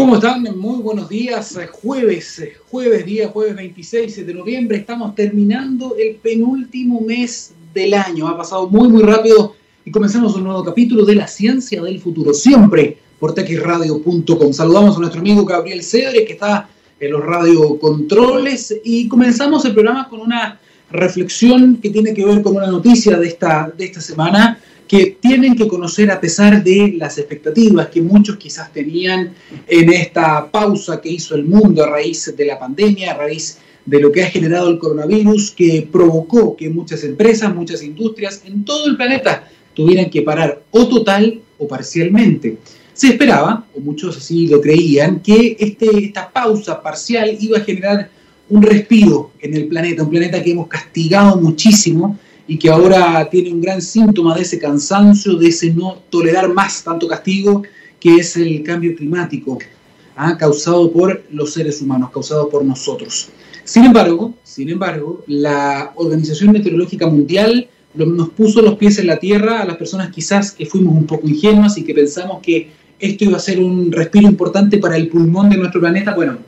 ¿Cómo están? Muy buenos días. Jueves, jueves, día jueves 26 de noviembre. Estamos terminando el penúltimo mes del año. Ha pasado muy, muy rápido y comenzamos un nuevo capítulo de la ciencia del futuro. Siempre por texradio.com. Saludamos a nuestro amigo Gabriel Cedre, que está en los radiocontroles, y comenzamos el programa con una reflexión que tiene que ver con una noticia de esta, de esta semana que tienen que conocer a pesar de las expectativas que muchos quizás tenían en esta pausa que hizo el mundo a raíz de la pandemia, a raíz de lo que ha generado el coronavirus, que provocó que muchas empresas, muchas industrias en todo el planeta tuvieran que parar o total o parcialmente. Se esperaba, o muchos así lo creían, que este, esta pausa parcial iba a generar un respiro en el planeta, un planeta que hemos castigado muchísimo y que ahora tiene un gran síntoma de ese cansancio, de ese no tolerar más tanto castigo, que es el cambio climático, ¿ah? causado por los seres humanos, causado por nosotros. Sin embargo, sin embargo, la Organización Meteorológica Mundial nos puso los pies en la tierra a las personas quizás que fuimos un poco ingenuas y que pensamos que esto iba a ser un respiro importante para el pulmón de nuestro planeta. Bueno,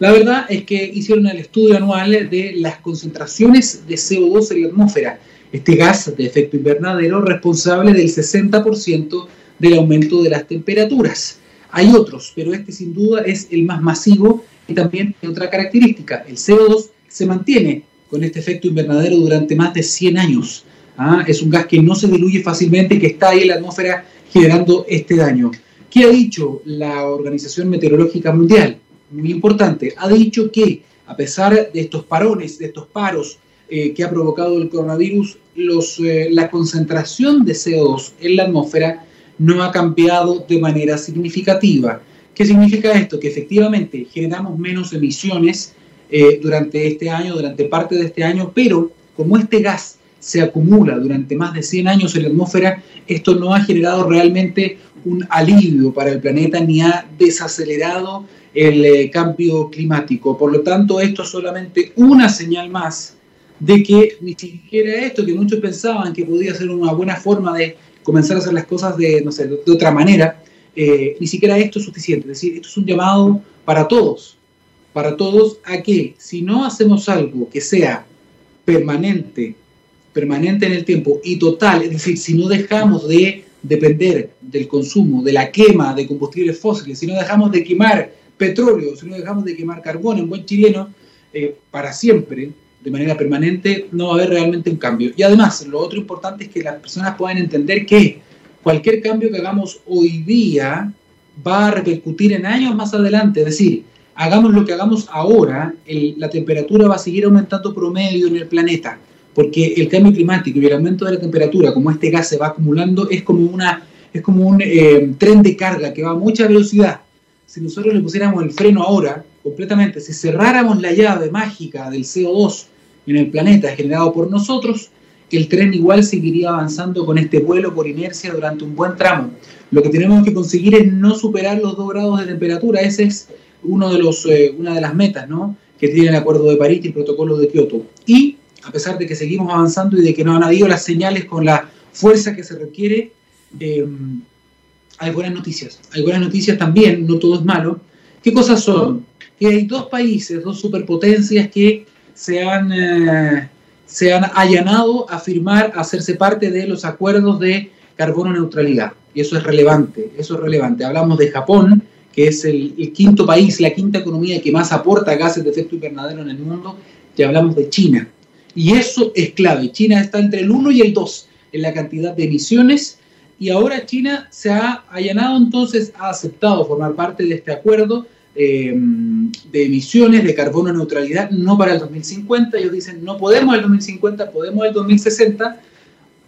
la verdad es que hicieron el estudio anual de las concentraciones de CO2 en la atmósfera este gas de efecto invernadero responsable del 60% del aumento de las temperaturas. Hay otros, pero este sin duda es el más masivo y también tiene otra característica. El CO2 se mantiene con este efecto invernadero durante más de 100 años. ¿ah? Es un gas que no se diluye fácilmente, que está ahí en la atmósfera generando este daño. ¿Qué ha dicho la Organización Meteorológica Mundial? Muy importante, ha dicho que a pesar de estos parones, de estos paros, eh, que ha provocado el coronavirus, los, eh, la concentración de CO2 en la atmósfera no ha cambiado de manera significativa. ¿Qué significa esto? Que efectivamente generamos menos emisiones eh, durante este año, durante parte de este año, pero como este gas se acumula durante más de 100 años en la atmósfera, esto no ha generado realmente un alivio para el planeta ni ha desacelerado el cambio climático. Por lo tanto, esto es solamente una señal más de que ni siquiera esto, que muchos pensaban que podía ser una buena forma de comenzar a hacer las cosas de, no sé, de, otra manera, eh, ni siquiera esto es suficiente. Es decir, esto es un llamado para todos, para todos a que si no hacemos algo que sea permanente, permanente en el tiempo y total, es decir, si no dejamos de depender del consumo, de la quema de combustibles fósiles, si no dejamos de quemar petróleo, si no dejamos de quemar carbón en buen chileno, eh, para siempre, de manera permanente, no va a haber realmente un cambio. Y además, lo otro importante es que las personas puedan entender que cualquier cambio que hagamos hoy día va a repercutir en años más adelante. Es decir, hagamos lo que hagamos ahora, la temperatura va a seguir aumentando promedio en el planeta, porque el cambio climático y el aumento de la temperatura, como este gas se va acumulando, es como, una, es como un eh, tren de carga que va a mucha velocidad. Si nosotros le pusiéramos el freno ahora, completamente, si cerráramos la llave mágica del CO2 en el planeta generado por nosotros, el tren igual seguiría avanzando con este vuelo por inercia durante un buen tramo. Lo que tenemos que conseguir es no superar los 2 grados de temperatura. Esa es uno de los, eh, una de las metas ¿no? que tiene el Acuerdo de París y el Protocolo de Kioto. Y a pesar de que seguimos avanzando y de que no han habido las señales con la fuerza que se requiere, eh, hay buenas noticias. Hay buenas noticias también, no todo es malo. ¿Qué cosas son? Que hay dos países, dos superpotencias que se han, eh, se han allanado a firmar, a hacerse parte de los acuerdos de carbono neutralidad. Y eso es relevante, eso es relevante. Hablamos de Japón, que es el, quinto país, la quinta economía que más aporta gases de efecto invernadero en el mundo, y hablamos de China. Y eso es clave. China está entre el 1 y el 2 en la cantidad de emisiones y ahora China se ha allanado entonces, ha aceptado formar parte de este acuerdo Em, de emisiones de carbono neutralidad, no para el 2050. Ellos dicen, no podemos el 2050, podemos el 2060.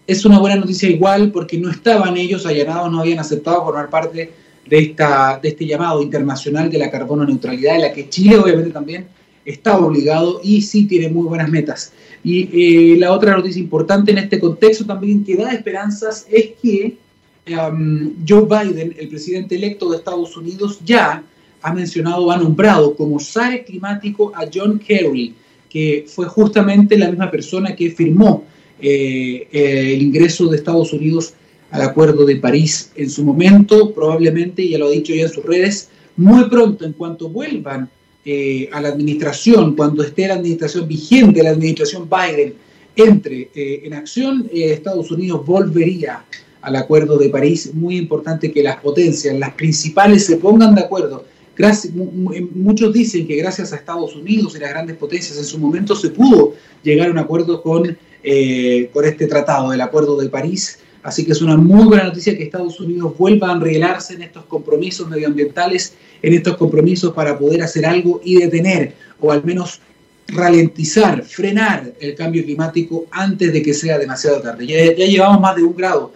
Es una buena noticia igual porque no estaban ellos allanados, no habían aceptado formar parte de, esta, de este llamado internacional de la carbono neutralidad, en la que Chile obviamente también está obligado y sí tiene muy buenas metas. Y eh, la otra noticia importante en este contexto también que da esperanzas es que em, Joe Biden, el presidente electo de Estados Unidos, ya ha mencionado, ha nombrado como SAE climático a John Kerry, que fue justamente la misma persona que firmó eh, eh, el ingreso de Estados Unidos al Acuerdo de París en su momento, probablemente, ya lo ha dicho ya en sus redes, muy pronto, en cuanto vuelvan eh, a la administración, cuando esté la administración vigente, la administración Biden, entre en acción, Estados Unidos volvería al Acuerdo de París. Muy importante que las potencias, las principales, se pongan de acuerdo. Gracias, muchos dicen que gracias a Estados Unidos y las grandes potencias en su momento se pudo llegar a un acuerdo con, eh, con este tratado, el Acuerdo de París. Así que es una muy buena noticia que Estados Unidos vuelva a enrielarse en estos compromisos medioambientales, en estos compromisos para poder hacer algo y detener, o al menos ralentizar, frenar el cambio climático antes de que sea demasiado tarde. Ya, llevamos más de un grado,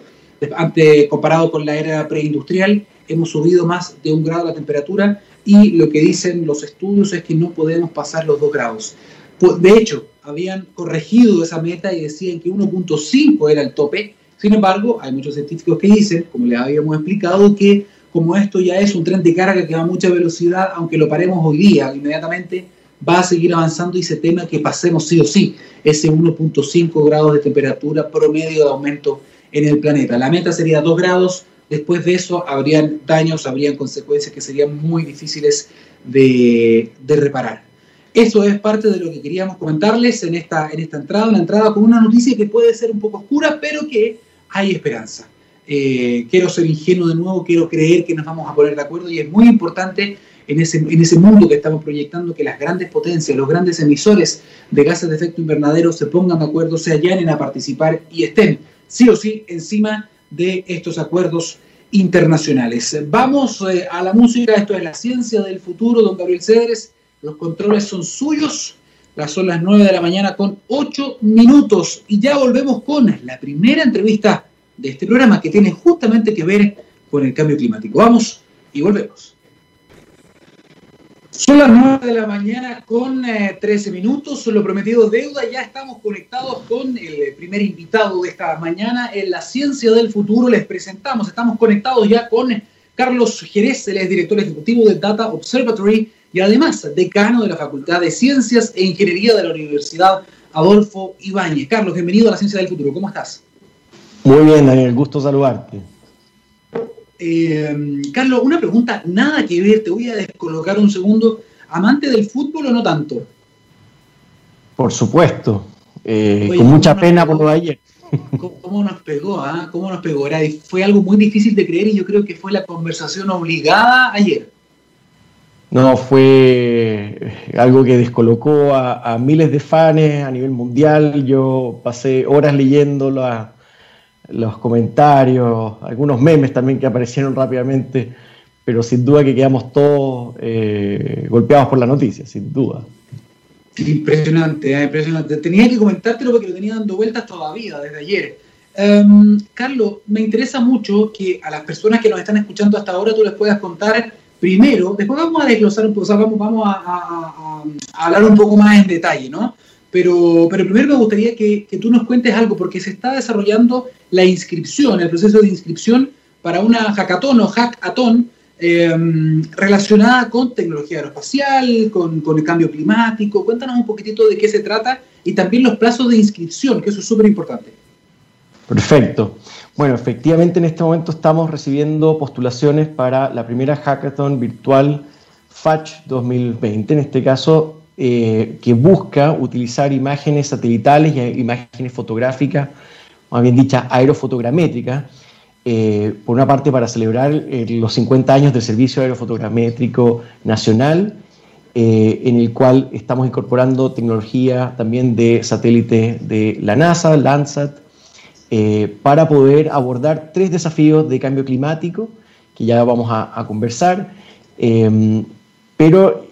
comparado con la era preindustrial, hemos subido más de un grado la temperatura y lo que dicen los estudios es que no podemos pasar los dos grados. De hecho, habían corregido esa meta y decían que 1.5 era el tope. Sin embargo, hay muchos científicos que dicen, como les habíamos explicado, que como esto ya es un tren de carga que va a mucha velocidad, aunque lo paremos hoy día, inmediatamente va a seguir avanzando y se teme que pasemos sí o sí ese 1.5 grados de temperatura promedio de aumento en el planeta. La meta sería 2 grados, después de eso habrían daños, habrían consecuencias que serían muy difíciles de, reparar. Eso es parte de lo que queríamos comentarles en esta, en esta entrada, una entrada con una noticia que puede ser un poco oscura, pero que hay esperanza. Eh, quiero ser ingenuo de nuevo, quiero creer que nos vamos a poner de acuerdo y es muy importante en ese, en ese mundo que estamos proyectando, que las grandes potencias, los grandes emisores de gases de efecto invernadero se pongan de acuerdo, se allanen a participar y estén sí o sí encima de estos acuerdos internacionales. Vamos eh, a la música, esto es la ciencia del futuro, don Gabriel Cedres, los controles son suyos, las son las 9 de la mañana con 8 minutos y ya volvemos con la primera entrevista de este programa que tiene justamente que ver con el cambio climático. Vamos y volvemos. Son las 9 de la mañana con 13 eh, minutos, lo prometido deuda, ya estamos conectados con el primer invitado de esta mañana en la ciencia del futuro, les presentamos, estamos conectados ya con Carlos Jerez, él es director ejecutivo de Data Observatory y además decano de la Facultad de Ciencias e Ingeniería de la Universidad Adolfo Ibáñez. Carlos, bienvenido a la ciencia del futuro, ¿cómo estás? Muy bien, Daniel, gusto saludarte. Eh, Carlos, una pregunta, nada que ver, te voy a descolocar un segundo. ¿Amante del fútbol o no tanto? Por supuesto, eh, con mucha pena por lo de ayer. ¿Cómo, nos pegó? Ah? ¿Cómo nos pegó? fue algo muy difícil de creer y yo creo que fue la conversación obligada ayer. No, fue algo que descolocó a, a miles de fans a nivel mundial. Yo pasé horas leyendo la, los comentarios, algunos memes también que aparecieron rápidamente, pero sin duda que quedamos todos eh, golpeados por la noticia, sin duda. Impresionante, eh, impresionante. Tenía que comentártelo porque lo tenía dando vueltas todavía desde ayer. Em, Carlos, me interesa mucho que a las personas que nos están escuchando hasta ahora tú les puedas contar primero, después vamos a desglosar un poco, vamos, vamos a, a, hablar un poco más en detalle, ¿no? Pero, pero primero me gustaría que, que, tú nos cuentes algo, porque se está desarrollando la inscripción, el proceso de inscripción para una hackathon o hackathon eh, relacionada con tecnología aeroespacial, con, con, el cambio climático. Cuéntanos un poquitito de qué se trata y también los plazos de inscripción, que eso es súper importante. Perfecto. Bueno, efectivamente en este momento estamos recibiendo postulaciones para la primera hackathon virtual FATCH 2020, en este caso eh, que busca utilizar imágenes satelitales y imágenes fotográficas más bien dicha aerofotogramétrica, eh, por una parte para celebrar eh, los 50 años del Servicio Aerofotogramétrico Nacional, eh, en el cual estamos incorporando tecnología también de satélite de la NASA, Landsat, para poder abordar tres desafíos de cambio climático, que ya vamos a, conversar, pero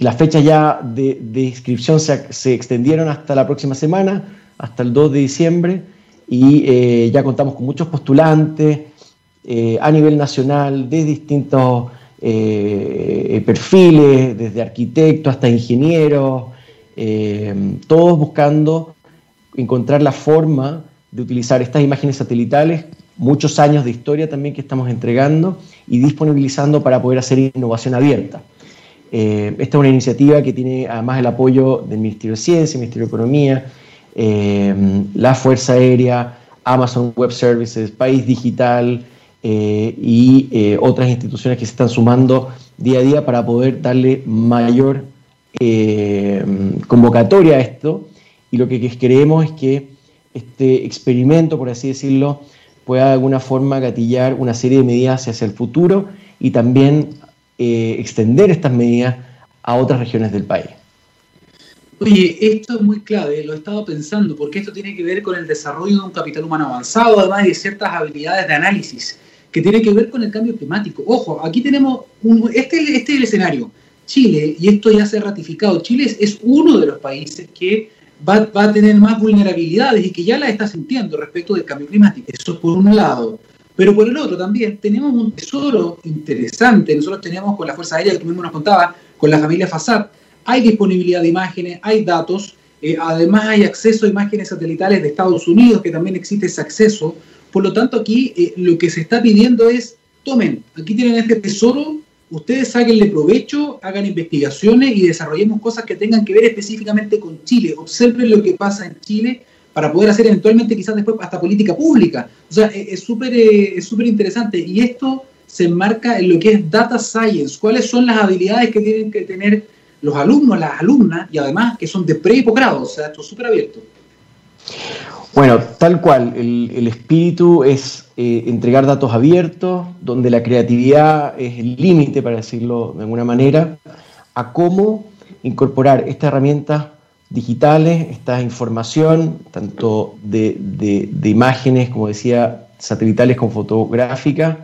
las fechas ya de, inscripción se, extendieron hasta la próxima semana, hasta el 2 de diciembre, y eh, ya contamos con muchos postulantes eh, a nivel nacional de distintos eh, perfiles, desde arquitectos hasta ingenieros, todos buscando encontrar la forma de utilizar estas imágenes satelitales, muchos años de historia también que estamos entregando y disponibilizando para poder hacer innovación abierta. esta es una iniciativa que tiene además el apoyo del Ministerio de Ciencia, Ministerio de Economía, eh, la Fuerza Aérea, Amazon Web Services, País Digital, y otras instituciones que se están sumando día a día para poder darle mayor convocatoria a esto. Y lo que creemos es que este experimento, por así decirlo, pueda de alguna forma gatillar una serie de medidas hacia el futuro y también extender estas medidas a otras regiones del país. Oye, esto es muy clave, lo he estado pensando, porque esto tiene que ver con el desarrollo de un capital humano avanzado, además de ciertas habilidades de análisis, que tiene que ver con el cambio climático. Ojo, aquí tenemos, un, este, este es el escenario. Chile, y esto ya se ha ratificado, Chile es uno de los países que va, a tener más vulnerabilidades y que ya la está sintiendo respecto del cambio climático. Eso por un lado. Pero por el otro también tenemos un tesoro interesante. Nosotros tenemos con la Fuerza Aérea, que tú mismo nos contaba, con la familia FASAD, hay disponibilidad de imágenes, hay datos, eh, además hay acceso a imágenes satelitales de Estados Unidos, que también existe ese acceso. Por lo tanto, aquí eh, lo que se está pidiendo es, tomen, aquí tienen este tesoro, ustedes sáquenle provecho, hagan investigaciones y desarrollemos cosas que tengan que ver específicamente con Chile. Observen lo que pasa en Chile para poder hacer eventualmente quizás después hasta política pública. O sea, eh, es súper es súper interesante. Y esto se enmarca en lo que es data science. ¿Cuáles son las habilidades que tienen que tener los alumnos, las alumnas, y además que son de pre y posgrado, o sea, esto es súper abierto. Bueno, tal cual, el, espíritu es eh, entregar datos abiertos, donde la creatividad es el límite, para decirlo de alguna manera, a cómo incorporar estas herramientas digitales, esta información, tanto de, de imágenes, como decía, satelitales como fotográficas,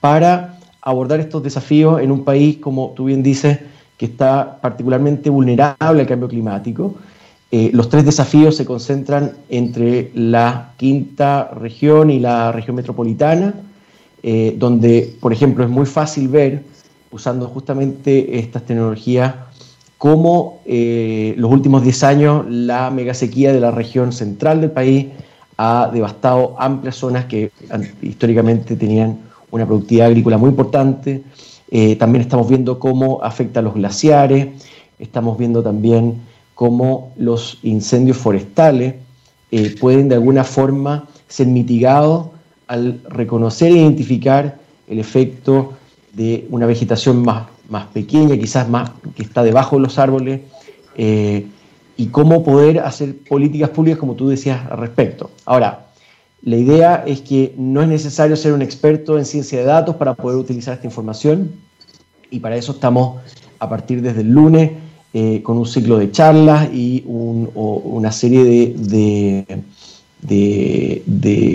para abordar estos desafíos en un país, como tú bien dices, que está particularmente vulnerable al cambio climático. Eh, los tres desafíos se concentran entre la quinta región y la región metropolitana, eh, donde, por ejemplo, es muy fácil ver, usando justamente estas tecnologías, cómo eh, los últimos 10 años la megasequía de la región central del país ha devastado amplias zonas que históricamente tenían una productividad agrícola muy importante, también estamos viendo cómo afecta a los glaciares, estamos viendo también cómo los incendios forestales eh, pueden de alguna forma ser mitigados al reconocer e identificar el efecto de una vegetación más, más pequeña, quizás más que está debajo de los árboles, eh, y cómo poder hacer políticas públicas, como tú decías, al respecto. Ahora, la idea es que no es necesario ser un experto en ciencia de datos para poder utilizar esta información y para eso estamos a partir desde el lunes eh, con un ciclo de charlas y una serie de,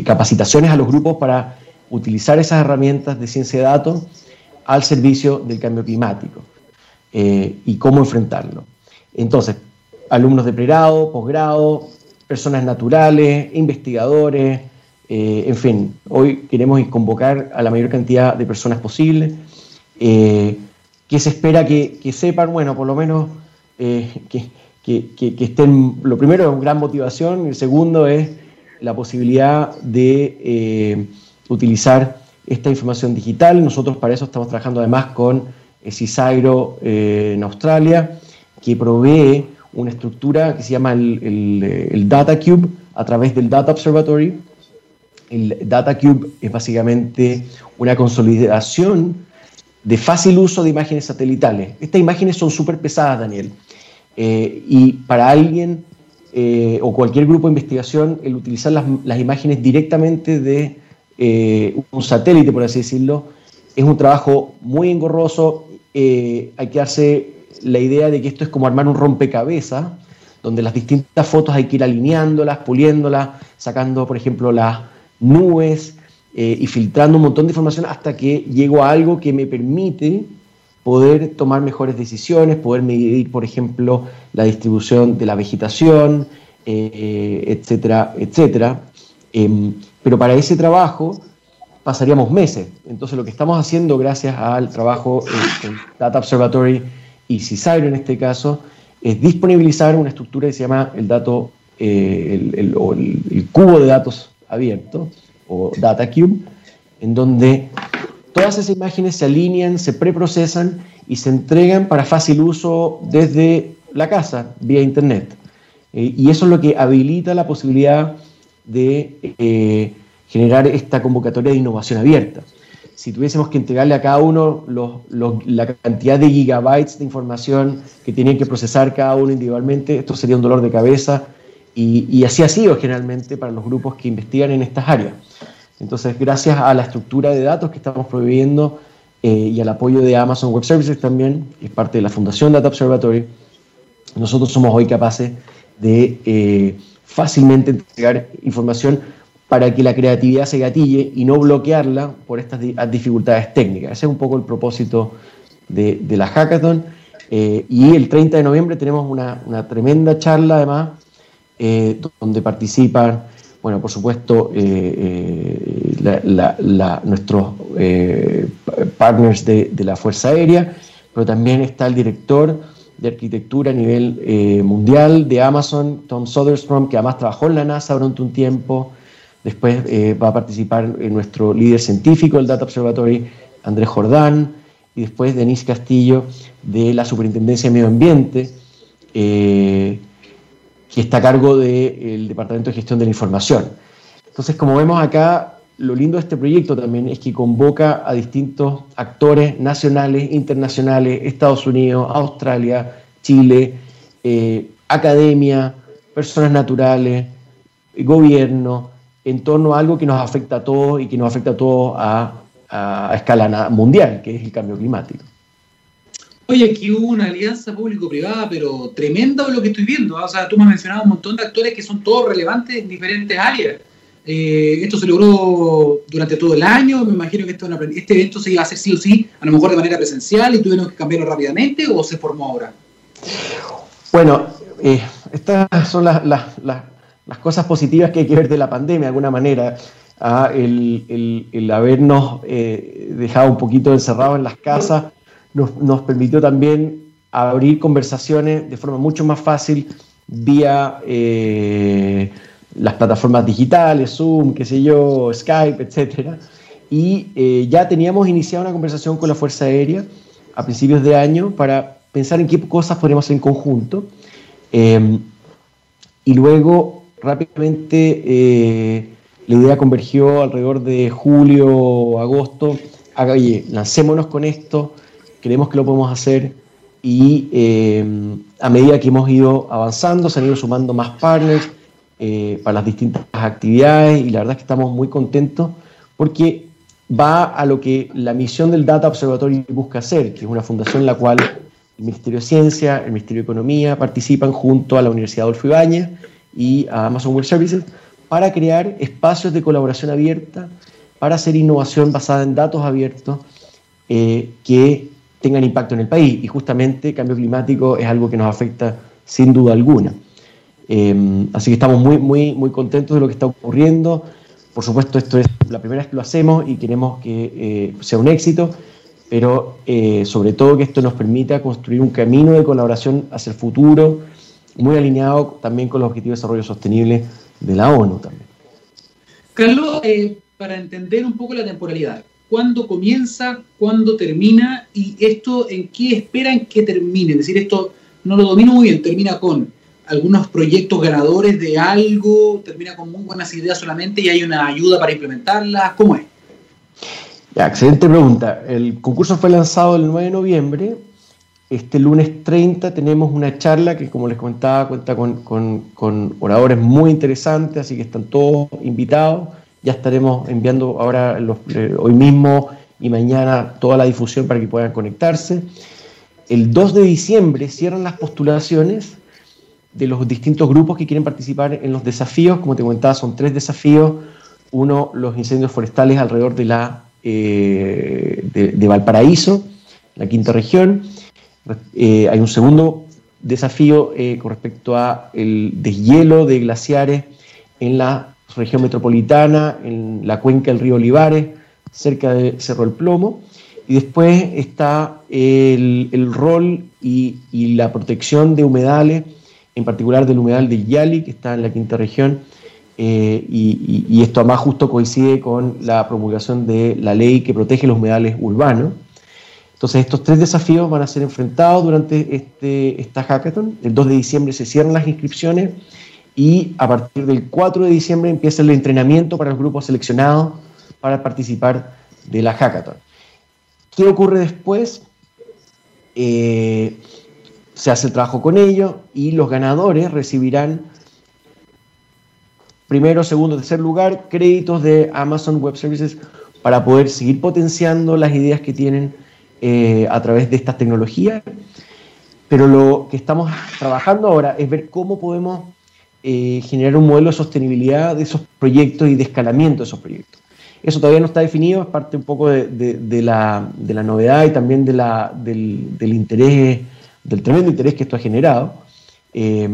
capacitaciones a los grupos para utilizar esas herramientas de ciencia de datos al servicio del cambio climático eh, y cómo enfrentarlo. Entonces, alumnos de pregrado, posgrado, personas naturales, investigadores, eh, en fin, hoy queremos convocar a la mayor cantidad de personas posible que se espera que, sepan, bueno, por lo menos eh, que, estén, lo primero es una gran motivación, y el segundo es la posibilidad de eh, utilizar esta información digital. Nosotros para eso estamos trabajando además con eh, Cisairo en Australia, que provee una estructura que se llama el, el, Data Cube a través del Data Observatory. El Data Cube es básicamente una consolidación de fácil uso de imágenes satelitales. Estas imágenes son súper pesadas, Daniel. Eh, y para alguien eh, o cualquier grupo de investigación, el utilizar las, imágenes directamente de eh, un satélite, por así decirlo, es un trabajo muy engorroso. hay que darse la idea de que esto es como armar un rompecabezas, donde las distintas fotos hay que ir alineándolas, puliéndolas, sacando, por ejemplo, las nubes, y filtrando un montón de información hasta que llego a algo que me permite poder tomar mejores decisiones, poder medir, por ejemplo, la distribución de la vegetación, eh, etcétera, etcétera. Em, pero para ese trabajo pasaríamos meses. Entonces lo que estamos haciendo gracias al trabajo en, Data Observatory y CISAIR en este caso, es disponibilizar una estructura que se llama el, dato, eh, el cubo de datos abierto, o Data Cube, en donde todas esas imágenes se alinean, se preprocesan y se entregan para fácil uso desde la casa, vía Internet. Eh, y eso es lo que habilita la posibilidad de eh, generar esta convocatoria de innovación abierta. Si tuviésemos que entregarle a cada uno la cantidad de gigabytes de información que tienen que procesar cada uno individualmente, esto sería un dolor de cabeza y, así ha sido generalmente para los grupos que investigan en estas áreas. Entonces, gracias a la estructura de datos que estamos proveyendo eh, y al apoyo de Amazon Web Services también, que es parte de la Fundación Data Observatory, nosotros somos hoy capaces de eh, fácilmente entregar información para que la creatividad se gatille y no bloquearla por estas dificultades técnicas. Ese es un poco el propósito de, la hackathon. Eh, y el 30 de noviembre tenemos una, tremenda charla además eh, donde participan, bueno, por supuesto, eh, eh, nuestros partners de, la Fuerza Aérea, pero también está el director de arquitectura a nivel mundial de Amazon, Tom Soderstrom, que además trabajó en la NASA durante un tiempo. Después va a participar nuestro líder científico del Data Observatory, Andrés Jordán, y después Denise Castillo de la Superintendencia de Medio Ambiente, que está a cargo del Departamento de Gestión de la Información. Entonces, como vemos acá, lo lindo de este proyecto también es que convoca a distintos actores nacionales, internacionales, Estados Unidos, Australia, Chile, eh, academia, personas naturales, gobierno, en torno a algo que nos afecta a todos y que nos afecta a todos a escala mundial, que es el cambio climático. Oye, aquí hubo una alianza público-privada, pero tremenda lo que estoy viendo. ¿ah? O sea, tú me has mencionado un montón de actores que son todos relevantes en diferentes áreas. Eh, esto se logró durante todo el año. Me imagino que este evento se iba a hacer sí o sí, a lo mejor de manera presencial y tuvieron que cambiarlo rápidamente o se formó ahora. Bueno, eh, estas son las, cosas positivas que hay que ver de la pandemia, de alguna manera. ¿ah? el, habernos eh, dejado un poquito encerrados en las casas nos, permitió también abrir conversaciones de forma mucho más fácil vía eh, las plataformas digitales, Zoom, qué sé yo, Skype, etc. Y eh, ya teníamos iniciado una conversación con la Fuerza Aérea a principios de año para pensar en qué cosas podríamos hacer en conjunto. Em, y luego, rápidamente, eh, la idea convergió alrededor de julio, agosto. Oye, lancémonos con esto, creemos que lo podemos hacer y eh, a medida que hemos ido avanzando se han ido sumando más partners eh, para las distintas actividades y la verdad es que estamos muy contentos porque va a lo que la misión del Data Observatory busca hacer, que es una fundación en la cual el Ministerio de Ciencia, el Ministerio de Economía participan junto a la Universidad Adolfo Ibáñez y a Amazon Web Services para crear espacios de colaboración abierta, para hacer innovación basada en datos abiertos eh, que tengan impacto en el país. Y justamente cambio climático es algo que nos afecta sin duda alguna. Em, así que estamos muy, muy, muy contentos de lo que está ocurriendo. Por supuesto, esto es la primera vez que lo hacemos y queremos que eh, sea un éxito, pero eh, sobre todo que esto nos permita construir un camino de colaboración hacia el futuro, muy alineado también con los objetivos de desarrollo sostenible de la ONU también. Carlos, eh, para entender un poco la temporalidad, cuándo comienza, cuándo termina y esto en qué esperan que termine. Es decir, esto no lo domino muy bien, termina con algunos proyectos ganadores de algo, termina con muy buenas ideas solamente y hay una ayuda para implementarlas. ¿Cómo es? excelente pregunta. El concurso fue lanzado el 9 de noviembre. Este lunes 30 tenemos una charla que, como les comentaba, cuenta con, con oradores muy interesantes, así que están todos invitados. Ya estaremos enviando ahora eh, hoy mismo y mañana toda la difusión para que puedan conectarse. El 2 de diciembre cierran las postulaciones de los distintos grupos que quieren participar en los desafíos. Como te comentaba, son tres desafíos. Uno, los incendios forestales alrededor de, la, eh, de, Valparaíso, la quinta región. Eh, hay un segundo desafío con respecto a el deshielo de glaciares en la región metropolitana, en la cuenca del río Olivares, cerca de Cerro el Plomo. Y después está el, rol y, la protección de humedales, en particular del humedal de Yali, que está en la quinta región, eh, y, esto además justo coincide con la promulgación de la ley que protege los humedales urbanos. Entonces estos tres desafíos van a ser enfrentados durante este, esta hackathon. El 2 de diciembre se cierran las inscripciones y a partir del 4 de diciembre empieza el entrenamiento para los grupos seleccionados para participar de la hackathon. ¿Qué ocurre después? Eh, se hace el trabajo con ellos y los ganadores recibirán primero, segundo, tercer lugar créditos de Amazon Web Services para poder seguir potenciando las ideas que tienen eh, a través de estas tecnologías. Pero lo que estamos trabajando ahora es ver cómo podemos eh, generar un modelo de sostenibilidad de esos proyectos y de escalamiento de esos proyectos. Eso todavía no está definido, es parte un poco de, la, novedad y también del, interés, del tremendo interés que esto ha generado. Eh,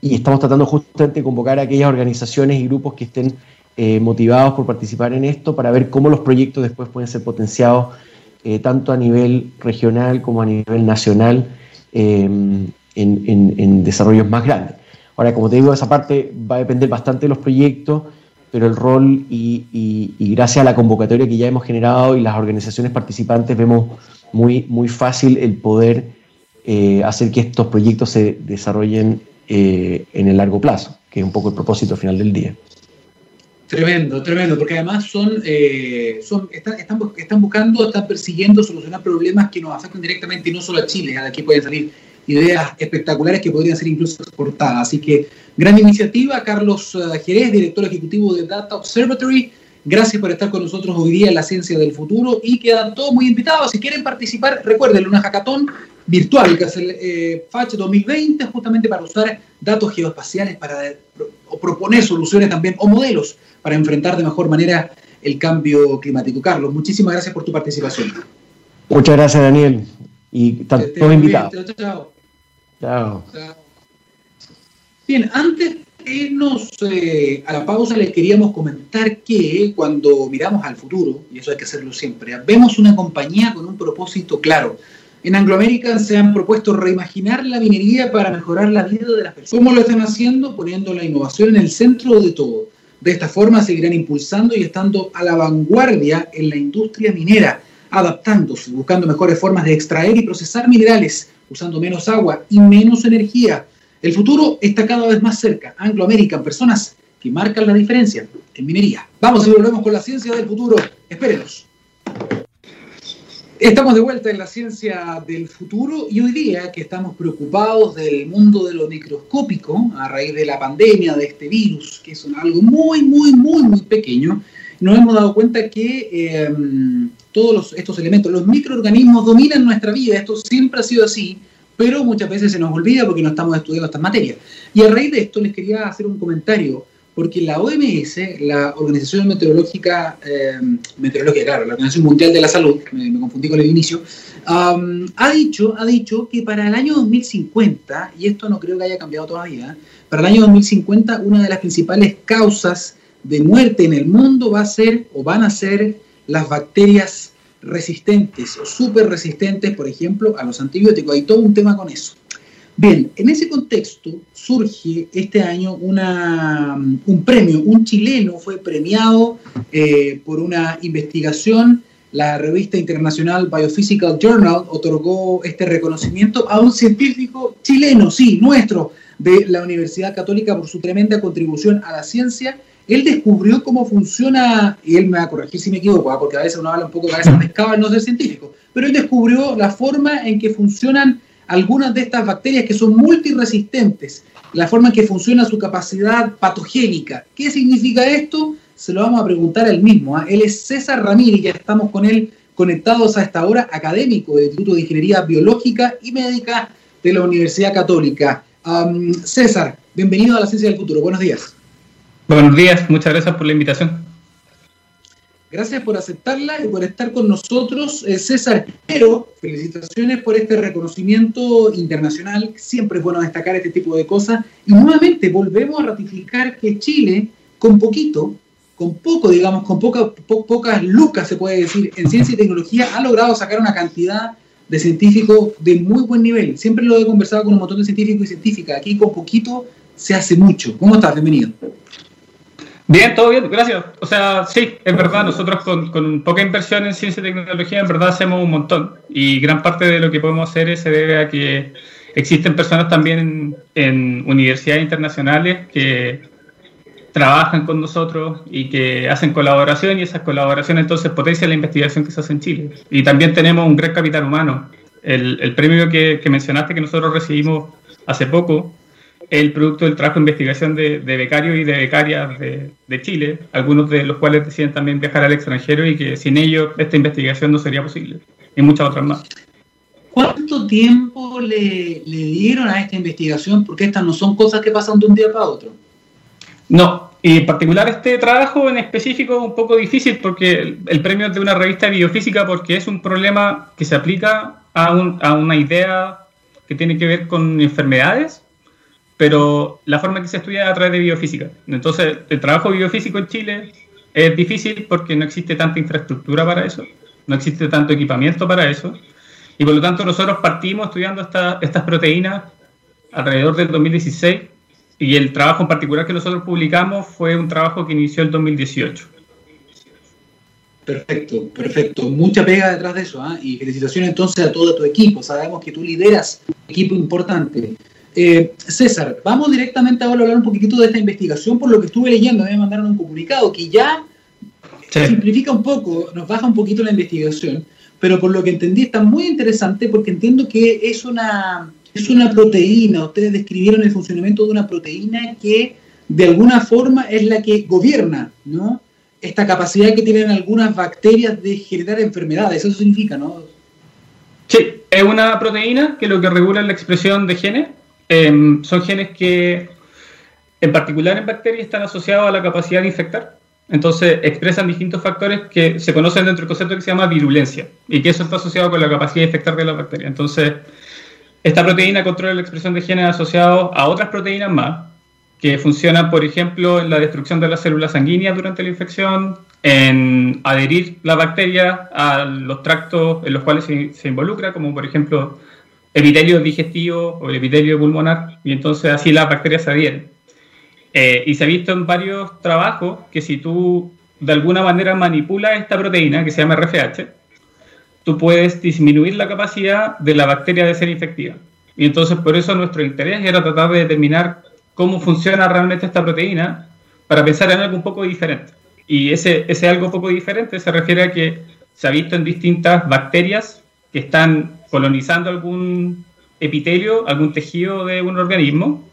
y estamos tratando justamente de convocar a aquellas organizaciones y grupos que estén eh, motivados por participar en esto para ver cómo los proyectos después pueden ser potenciados tanto a nivel regional como a nivel nacional en, desarrollos más grandes. Ahora, como te digo, esa parte va a depender bastante de los proyectos, pero el rol y, gracias a la convocatoria que ya hemos generado y las organizaciones participantes vemos muy, muy fácil el poder eh, hacer que estos proyectos se desarrollen eh, en el largo plazo, que es un poco el propósito final del día. Tremendo, tremendo, porque además son, eh, están, buscando, están persiguiendo solucionar problemas que nos afectan directamente y no solo a Chile, de aquí pueden salir ideas espectaculares que podrían ser incluso exportadas. Así que gran iniciativa, Carlos eh, Jerez, director ejecutivo de Data Observatory. Gracias por estar con nosotros hoy día en la ciencia del futuro y quedan todos muy invitados. Si quieren participar, recuerden, una hackathon virtual, que es el eh, FACH 2020, justamente para usar datos geoespaciales para o proponer soluciones también o modelos para enfrentar de mejor manera el cambio climático. Carlos, muchísimas gracias por tu participación. Muchas gracias, Daniel. Y todos invitados. Chao, chao. Chao. Bien, antes de irnos eh, a la pausa, les queríamos comentar que cuando miramos al futuro, y eso hay que hacerlo siempre, vemos una compañía con un propósito claro en Anglo American se han propuesto reimaginar la minería para mejorar la vida de las personas. ¿Cómo lo están haciendo? Poniendo la innovación en el centro de todo. De esta forma seguirán impulsando y estando a la vanguardia en la industria minera, adaptándose, buscando mejores formas de extraer y procesar minerales, usando menos agua y menos energía. El futuro está cada vez más cerca. Anglo American, personas que marcan la diferencia en minería. Vamos y volvemos con la ciencia del futuro. Espérenos. Estamos de vuelta en la ciencia del futuro y hoy día que estamos preocupados del mundo de lo microscópico a raíz de la pandemia, de este virus, que es algo muy, muy, muy, muy pequeño, nos hemos dado cuenta que em, todos estos elementos, los microorganismos dominan nuestra vida, esto siempre ha sido así, pero muchas veces se nos olvida porque no estamos estudiando estas materias. Y a raíz de esto les quería hacer un comentario porque la OMS, la Organización Meteorológica, eh, Meteorológica, claro, la Organización Mundial de la Salud, me, confundí con el inicio, ha, dicho, ha dicho que para el año 2050, y esto no creo que haya cambiado todavía, para el año 2050 una de las principales causas de muerte en el mundo va a ser o van a ser las bacterias resistentes o súper resistentes, por ejemplo, a los antibióticos. Hay todo un tema con eso. Bien, en ese contexto surge este año un premio. Un chileno fue premiado eh, por una investigación. La revista internacional Biophysical Journal otorgó este reconocimiento a un científico chileno, sí, nuestro, de la Universidad Católica por su tremenda contribución a la ciencia. Él descubrió cómo funciona, y él me va a corregir si me equivoco, ¿ah? porque a veces uno habla un poco de cabeza pescado no ser científico, pero él descubrió la forma en que funcionan algunas de estas bacterias que son multiresistentes, la forma en que funciona su capacidad patogénica. ¿Qué significa esto? Se lo vamos a preguntar a él mismo. ¿ah? Él es César Ramírez, ya estamos con él conectados a esta hora, académico del Instituto de Ingeniería Biológica y Médica de la Universidad Católica. César, bienvenido a la Ciencia del Futuro. Buenos días. Buenos días, muchas gracias por la invitación. Gracias por aceptarla y por estar con nosotros, eh, César. Pero felicitaciones por este reconocimiento internacional. Siempre es bueno destacar este tipo de cosas. Y nuevamente volvemos a ratificar que Chile, con poquito, con poco, digamos, con pocas lucas, se puede decir, en ciencia y tecnología, ha logrado sacar una cantidad de científicos de muy buen nivel. Siempre lo he conversado con un montón de científicos y científicas. Aquí con poquito se hace mucho. ¿Cómo estás? Bienvenido. Bien, todo bien, gracias. O sea, sí, es verdad, nosotros con, poca inversión en ciencia y tecnología, en verdad hacemos un montón. Y gran parte de lo que podemos hacer se debe a que existen personas también en, universidades internacionales que trabajan con nosotros y que hacen colaboración y esas colaboraciones entonces potencian la investigación que se hace en Chile. Y también tenemos un gran capital humano. El, premio que, mencionaste que nosotros recibimos hace poco el producto del trabajo de investigación de, becarios y de becarias de, Chile, algunos de los cuales deciden también viajar al extranjero y que sin ellos esta investigación no sería posible, y muchas otras más. ¿Cuánto tiempo le, dieron a esta investigación? Porque estas no son cosas que pasan de un día para otro. No, y en particular este trabajo en específico es un poco difícil porque el, premio es de una revista de biofísica porque es un problema que se aplica a, a una idea que tiene que ver con enfermedades pero la forma que se estudia es a través de biofísica. Entonces, el trabajo biofísico en Chile es difícil porque no existe tanta infraestructura para eso, no existe tanto equipamiento para eso, y por lo tanto nosotros partimos estudiando estas proteínas alrededor del 2016, y el trabajo en particular que nosotros publicamos fue un trabajo que inició el 2018. Perfecto, perfecto. Mucha pega detrás de eso, ¿ah? y felicitaciones entonces a todo tu equipo. Sabemos que tú lideras un equipo importante. Eh, César, vamos directamente ahora a hablar un poquitito de esta investigación, por lo que estuve leyendo, me mandaron un comunicado que ya simplifica un poco, nos baja un poquito la investigación, pero por lo que entendí está muy interesante porque entiendo que es una, es una proteína, ustedes describieron el funcionamiento de una proteína que de alguna forma es la que gobierna, ¿no? Esta capacidad que tienen algunas bacterias de generar enfermedades, eso significa, ¿no? Sí, es una proteína que lo que regula es la expresión de genes Em, son genes que, en particular en bacterias, están asociados a la capacidad de infectar. Entonces, expresan distintos factores que se conocen dentro del concepto que se llama virulencia y que eso está asociado con la capacidad de infectar de la bacteria. Entonces, esta proteína controla la expresión de genes asociados a otras proteínas más que funcionan, por ejemplo, en la destrucción de las células sanguíneas durante la infección, en adherir la bacteria a los tractos en los cuales se, se involucra, como por ejemplo epitelio digestivo o el epitelio pulmonar, y entonces así las bacterias se adhieren. Eh, y se ha visto en varios trabajos que si tú de alguna manera manipulas esta proteína que se llama RFH, tú puedes disminuir la capacidad de la bacteria de ser infectiva. Y entonces por eso nuestro interés era tratar de determinar cómo funciona realmente esta proteína para pensar en algo un poco diferente. Y ese, ese algo poco diferente se refiere a que se ha visto en distintas bacterias que están colonizando algún epitelio, algún tejido de un organismo,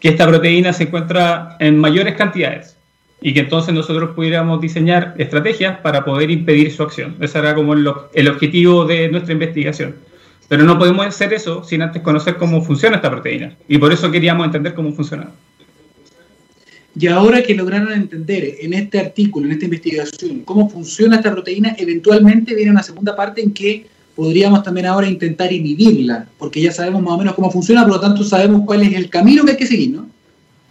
que esta proteína se encuentra en mayores cantidades y que entonces nosotros pudiéramos diseñar estrategias para poder impedir su acción. Ese era como el, el objetivo de nuestra investigación. Pero no podemos hacer eso sin antes conocer cómo funciona esta proteína. Y por eso queríamos entender cómo funciona. Y ahora que lograron entender en este artículo, en esta investigación, cómo funciona esta proteína, eventualmente viene una segunda parte en que podríamos también ahora intentar inhibirla, porque ya sabemos más o menos cómo funciona, por lo tanto sabemos cuál es el camino que hay que seguir, ¿no?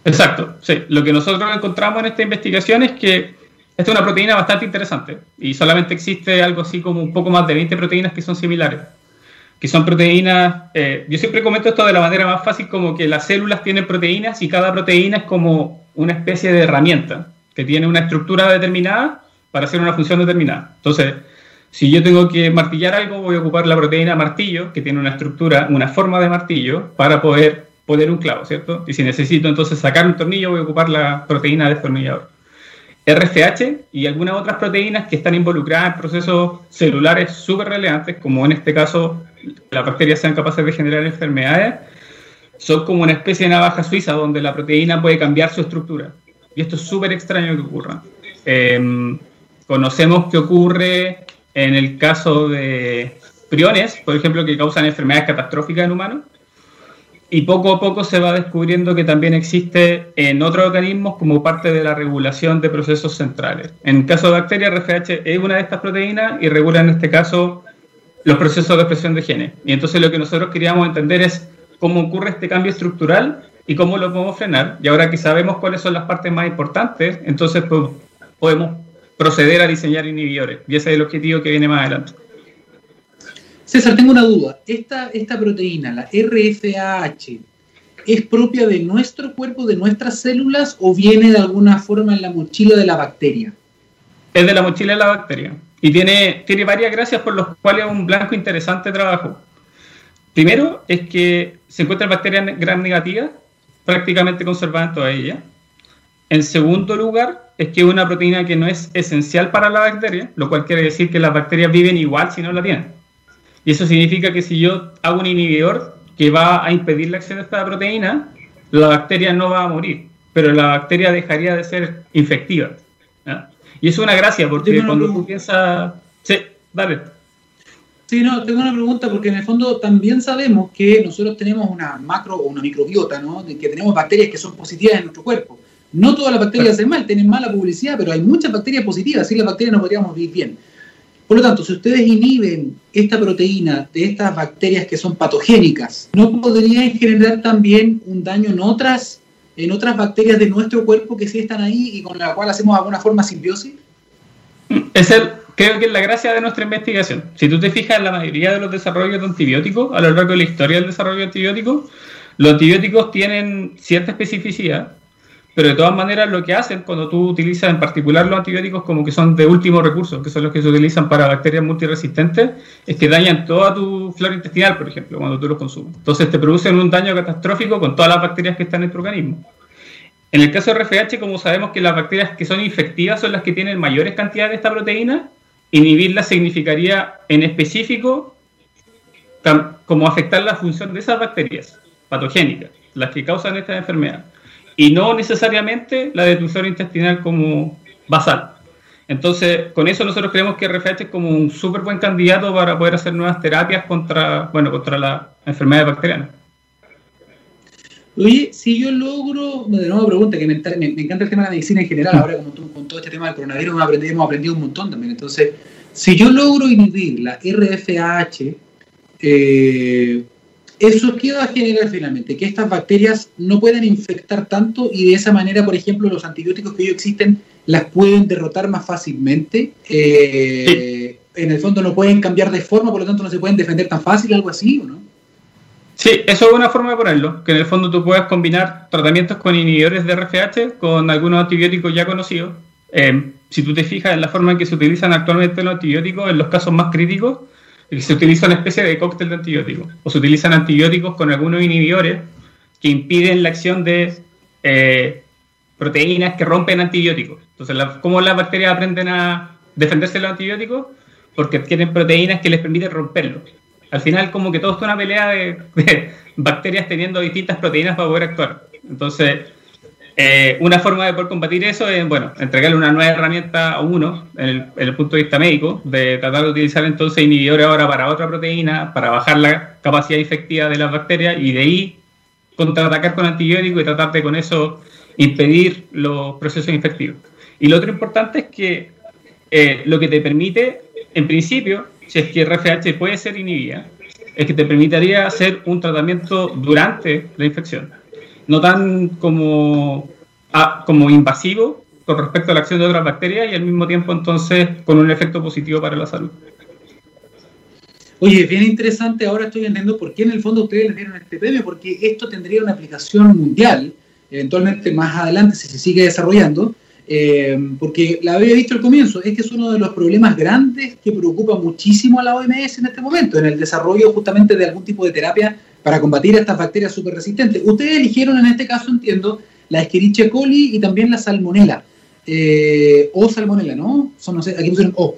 Exacto, sí. Lo que nosotros encontramos en esta investigación es que esta es una proteína bastante interesante y solamente existe algo así como un poco más de 20 proteínas que son similares. Que son proteínas, eh, yo siempre comento esto de la manera más fácil como que las células tienen proteínas y cada proteína es como una especie de herramienta que tiene una estructura determinada para hacer una función determinada. Entonces, si yo tengo que martillar algo, voy a ocupar la proteína martillo, que tiene una estructura, una forma de martillo, para poder poner un clavo, ¿cierto? Y si necesito entonces sacar un tornillo, voy a ocupar la proteína destornillador. RFH y algunas otras proteínas que están involucradas en procesos celulares súper relevantes, como en este caso las bacterias sean capaces de generar enfermedades, son como una especie de navaja suiza donde la proteína puede cambiar su estructura. Y esto es súper extraño que ocurra. Em, conocemos que ocurre en el caso de priones, por ejemplo, que causan enfermedades catastróficas en humanos, y poco a poco se va descubriendo que también existe en otros organismos como parte de la regulación de procesos centrales. En el caso de bacterias, RFH es una de estas proteínas y regula en este caso los procesos de expresión de genes. Y entonces lo que nosotros queríamos entender es cómo ocurre este cambio estructural y cómo lo podemos frenar. Y ahora que sabemos cuáles son las partes más importantes, entonces pues, podemos proceder a diseñar inhibidores. Y ese es el objetivo que viene más adelante. César, tengo una duda. ¿Esta, esta proteína, la RFAH, es propia de nuestro cuerpo, de nuestras células, o viene de alguna forma en la mochila de la bacteria? Es de la mochila de la bacteria. Y tiene, tiene varias gracias por las cuales es un blanco interesante trabajo. Primero es que se encuentran bacterias gram negativas prácticamente conservadas en toda ella. En segundo lugar, es que es una proteína que no es esencial para la bacteria, lo cual quiere decir que las bacterias viven igual si no la tienen. Y eso significa que si yo hago un inhibidor que va a impedir la acción de esta proteína, la bacteria no va a morir, pero la bacteria dejaría de ser infectiva. Y es una gracia, porque cuando tú piensas... Sí, dale. Sí, no, tengo una pregunta porque en el fondo también sabemos que nosotros tenemos una macro o una microbiota, ¿no? De que tenemos bacterias que son positivas en nuestro cuerpo. No todas las bacterias hacen mal, tienen mala publicidad, pero hay muchas bacterias positivas, así las bacterias no podríamos vivir bien. Por lo tanto, si ustedes inhiben esta proteína de estas bacterias que son patogénicas, ¿no podrían generar también un daño en otras, en otras bacterias de nuestro cuerpo que sí están ahí y con la cual hacemos alguna forma simbiosis? Es el, creo que es la gracia de nuestra investigación. Si tú te fijas en la mayoría de los desarrollos de antibióticos, a lo largo de la historia del desarrollo de antibióticos, los antibióticos tienen cierta especificidad, pero de todas maneras lo que hacen cuando tú utilizas en particular los antibióticos como que son de último recurso, que son los que se utilizan para bacterias multiresistentes, es que dañan toda tu flora intestinal, por ejemplo, cuando tú los consumes. Entonces te producen un daño catastrófico con todas las bacterias que están en tu organismo. En el caso de RFH, como sabemos que las bacterias que son infectivas son las que tienen mayores cantidades de esta proteína, inhibirla significaría en específico como afectar la función de esas bacterias patogénicas, las que causan esta enfermedad, y no necesariamente la de tu flora intestinal como basal. Entonces, con eso nosotros creemos que RFH es como un súper buen candidato para poder hacer nuevas terapias contra, bueno, contra la enfermedad bacteriana. Oye, si yo logro, de nuevo pregunta, que me, encanta el tema de la medicina en general, ahora tú, con todo este tema del coronavirus hemos aprendido, hemos aprendido un montón también. Entonces, si yo logro inhibir la RFAH, eh, ¿eso qué va a generar finalmente? Que estas bacterias no puedan infectar tanto y de esa manera, por ejemplo, los antibióticos que hoy existen las pueden derrotar más fácilmente. Eh, en el fondo no pueden cambiar de forma, por lo tanto no se pueden defender tan fácil, algo así, ¿o no? Sí, eso es una forma de ponerlo, que en el fondo tú puedes combinar tratamientos con inhibidores de RFH con algunos antibióticos ya conocidos. Eh, si tú te fijas en la forma en que se utilizan actualmente los antibióticos, en los casos más críticos, se utiliza una especie de cóctel de antibióticos, o se utilizan antibióticos con algunos inhibidores que impiden la acción de eh, proteínas que rompen antibióticos. Entonces, ¿cómo las bacterias aprenden a defenderse de los antibióticos? Porque tienen proteínas que les permiten romperlos. Al final, como que todo es una pelea de, bacterias teniendo distintas proteínas para poder actuar. Entonces, eh, una forma de poder combatir eso es, bueno, entregarle una nueva herramienta a uno, en el, punto de vista médico, de tratar de utilizar entonces inhibidores ahora para otra proteína, para bajar la capacidad infectiva de las bacterias y de ahí contraatacar con antibióticos y tratar de con eso impedir los procesos infectivos. Y lo otro importante es que eh, lo que te permite, en principio, si es que RFH puede ser inhibida, es que te permitiría hacer un tratamiento durante la infección, no tan como, ah, como invasivo con respecto a la acción de otras bacterias y al mismo tiempo entonces con un efecto positivo para la salud. Oye, bien interesante, ahora estoy entendiendo por qué en el fondo ustedes le dieron este premio, porque esto tendría una aplicación mundial, eventualmente más adelante si se sigue desarrollando, eh, porque la había visto al comienzo, es que es uno de los problemas grandes que preocupa muchísimo a la OMS en este momento, en el desarrollo justamente de algún tipo de terapia para combatir estas bacterias súper resistentes. Ustedes eligieron en este caso, entiendo, la Escherichia coli y también la salmonella, eh, o salmonella, ¿no? Aquí pusieron O.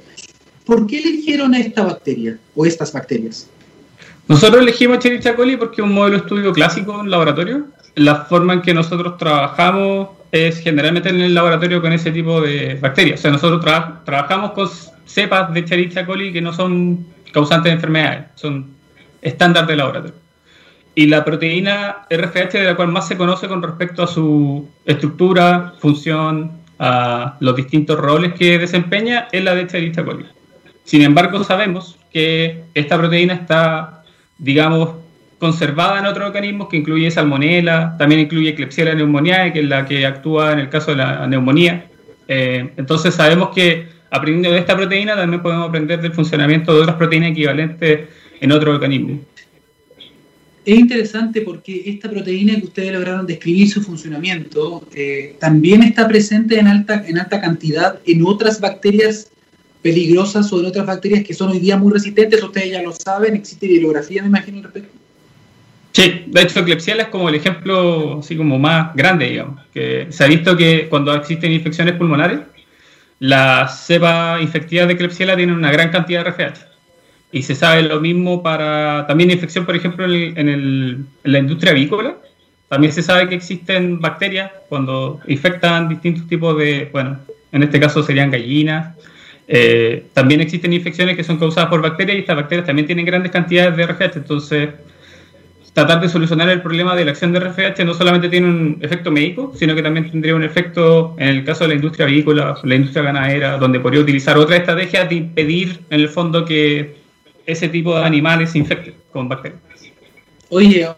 ¿Por qué eligieron esta bacteria o estas bacterias? Nosotros elegimos Escherichia coli porque es un modelo de estudio clásico en laboratorio. La forma en que nosotros trabajamos es generalmente en el laboratorio con ese tipo de bacterias. O sea, nosotros trabajamos con cepas de Escherichia coli que no son causantes de enfermedades, son estándar de laboratorio. Y la proteína RFH de la cual más se conoce con respecto a su estructura, función, a los distintos roles que desempeña es la de Escherichia coli. Sin embargo, sabemos que esta proteína está, digamos, conservada en otros organismos que incluye salmonella, también incluye Klebsiella pneumoniae, que es la que actúa en el caso de la neumonía. Eh, entonces sabemos que aprendiendo de esta proteína también podemos aprender del funcionamiento de otras proteínas equivalentes en otros organismos. Es interesante porque esta proteína que ustedes lograron describir su funcionamiento eh, también está presente en alta, en alta cantidad en otras bacterias peligrosas o en otras bacterias que son hoy día muy resistentes. Ustedes ya lo saben, existe bibliografía, me imagino, al respecto. Sí, de hecho Klebsiella es como el ejemplo así como más grande, digamos, que se ha visto que cuando existen infecciones pulmonares, las cepas infectivas de Klebsiella tienen una gran cantidad de RFH. Y se sabe lo mismo para también infección, por ejemplo, en, en la industria avícola. También se sabe que existen bacterias cuando infectan distintos tipos de, bueno, en este caso serían gallinas. Eh, también existen infecciones que son causadas por bacterias y estas bacterias también tienen grandes cantidades de RFH. Entonces, tratar de solucionar el problema de la acción de RFH no solamente tiene un efecto médico, sino que también tendría un efecto en el caso de la industria avícola, la industria ganadera, donde podría utilizar otra estrategia de impedir en el fondo que ese tipo de animales se infecten con bacterias. Oye,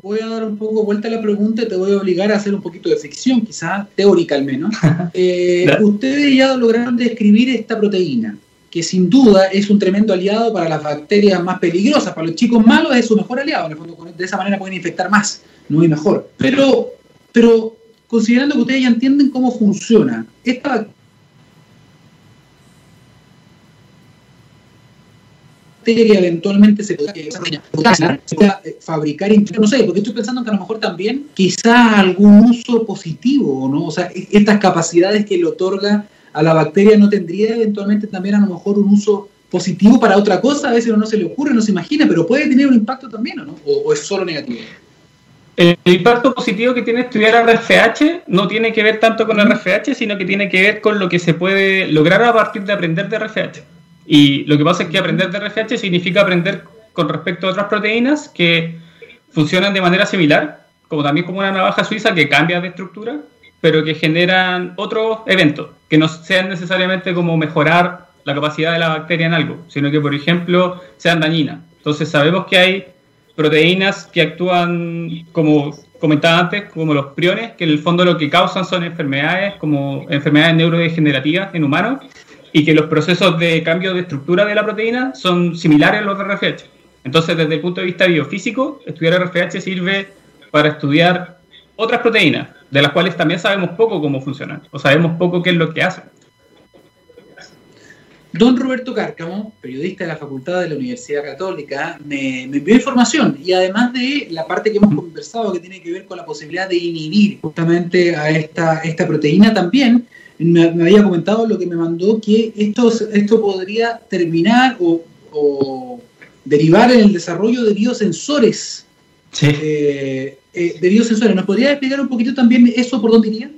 voy a dar un poco vuelta a la pregunta y te voy a obligar a hacer un poquito de ficción, quizás teórica al menos. Eh, ustedes ya lograron describir esta proteína, que sin duda es un tremendo aliado para las bacterias más peligrosas, para los chicos malos es su mejor aliado, en el fondo de esa manera pueden infectar más, no y mejor. Pero, pero considerando que ustedes ya entienden cómo funciona, esta eventualmente se pueda, fabricar, no sé, porque estoy pensando que a lo mejor también quizás algún uso positivo, ¿no? O sea, e-, estas capacidades que le otorga a la bacteria no tendría eventualmente también a lo mejor un uso positivo para otra cosa, a veces no se le ocurre, no se imagina, pero puede tener un impacto también, ¿o no? ¿O, es solo negativo? El impacto positivo que tiene estudiar RFH no tiene que ver tanto con RFH, sino que tiene que ver con lo que se puede lograr a partir de aprender de RFH. Y lo que pasa es que aprender de RFH significa aprender con respecto a otras proteínas que funcionan de manera similar, como también como una navaja suiza que cambia de estructura, pero que generan otros eventos, que no sean necesariamente como mejorar la capacidad de la bacteria en algo, sino que, por ejemplo, sean dañinas. Entonces sabemos que hay proteínas que actúan, como comentaba antes, como los priones, que en el fondo lo que causan son enfermedades, como enfermedades neurodegenerativas en humanos, y que los procesos de cambio de estructura de la proteína son similares a los de RFH. Entonces, desde el punto de vista biofísico, estudiar RFH sirve para estudiar otras proteínas, de las cuales también sabemos poco cómo funcionan, o sabemos poco qué es lo que hacen. Don Roberto Cárcamo, periodista de la Facultad de la Universidad Católica, me, envió información y además de la parte que hemos conversado que tiene que ver con la posibilidad de inhibir justamente a esta, esta proteína también, me, había comentado lo que me mandó que esto, esto podría terminar o, derivar en el desarrollo de biosensores. Sí. Eh, eh, de biosensores. ¿Nos podría explicar un poquito también eso por dónde iría?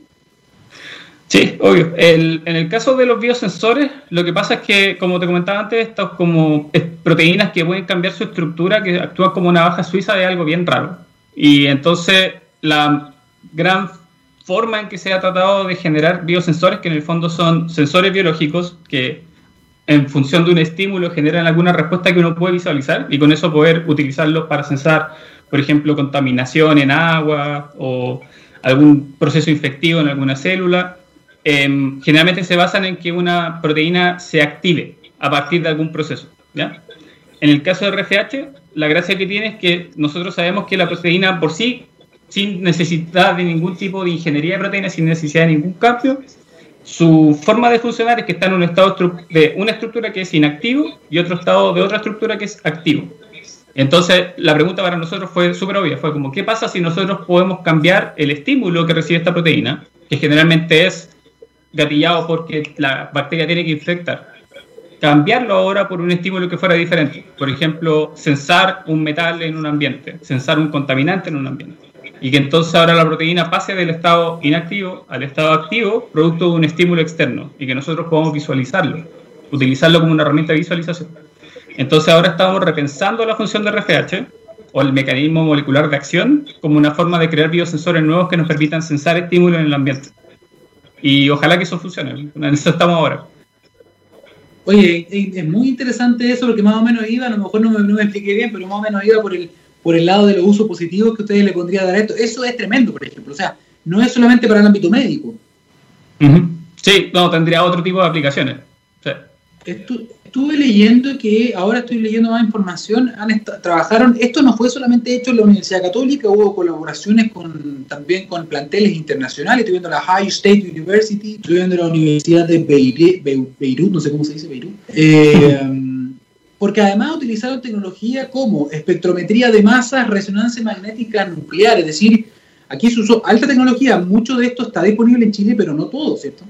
Sí, obvio. en el caso de los biosensores, lo que pasa es que, como te comentaba antes, estas como proteínas que pueden cambiar su estructura, que actúan como una baja suiza, es algo bien raro. Y entonces, la gran forma en que se ha tratado de generar biosensores, que en el fondo son sensores biológicos que en función de un estímulo generan alguna respuesta que uno puede visualizar y con eso poder utilizarlos para sensar por ejemplo, contaminación en agua o algún proceso infectivo en alguna célula, em, generalmente se basan en que una proteína se active a partir de algún proceso. En el caso de RFH, la gracia que tiene es que nosotros sabemos que la proteína por sí, sin necesidad de ningún tipo de ingeniería de proteína, sin necesidad de ningún cambio, su forma de funcionar es que está en un estado de una estructura que es inactivo y otro estado de otra estructura que es activo. Entonces, la pregunta para nosotros fue súper obvia, fue como, ¿qué pasa si nosotros podemos cambiar el estímulo que recibe esta proteína, que generalmente es gatillado porque la bacteria tiene que infectar? Cambiarlo ahora por un estímulo que fuera diferente. Por ejemplo, sensar un metal en un ambiente, sensar un contaminante en un ambiente. Y que entonces ahora la proteína pase del estado inactivo al estado activo, producto de un estímulo externo, y que nosotros podamos visualizarlo, utilizarlo como una herramienta de visualización. Entonces ahora estamos repensando la función de RFH o el mecanismo molecular de acción como una forma de crear biosensores nuevos que nos permitan sensar estímulos en el ambiente. Y ojalá que eso funcione. En eso estamos ahora. Oye, es muy interesante eso porque más o menos iba, a lo mejor no me, no me expliqué bien, pero más o menos iba por el, por el lado de los usos positivos que ustedes le pondrían a dar a esto. Eso es tremendo, por ejemplo. O sea, no es solamente para el ámbito médico. Sí, no, tendría otro tipo de aplicaciones. estuve leyendo que ahora estoy leyendo más información. Han trabajaron. Esto no fue solamente hecho en la Universidad Católica, hubo colaboraciones con también con planteles internacionales. Estoy viendo la High State University, estoy viendo la Universidad de Beirut, no sé cómo se dice Beirut. Eh, porque además utilizaron tecnología como espectrometría de masas, resonancia magnética nuclear, es decir, aquí se usó alta tecnología, mucho de esto está disponible en Chile, pero no todo, ¿cierto?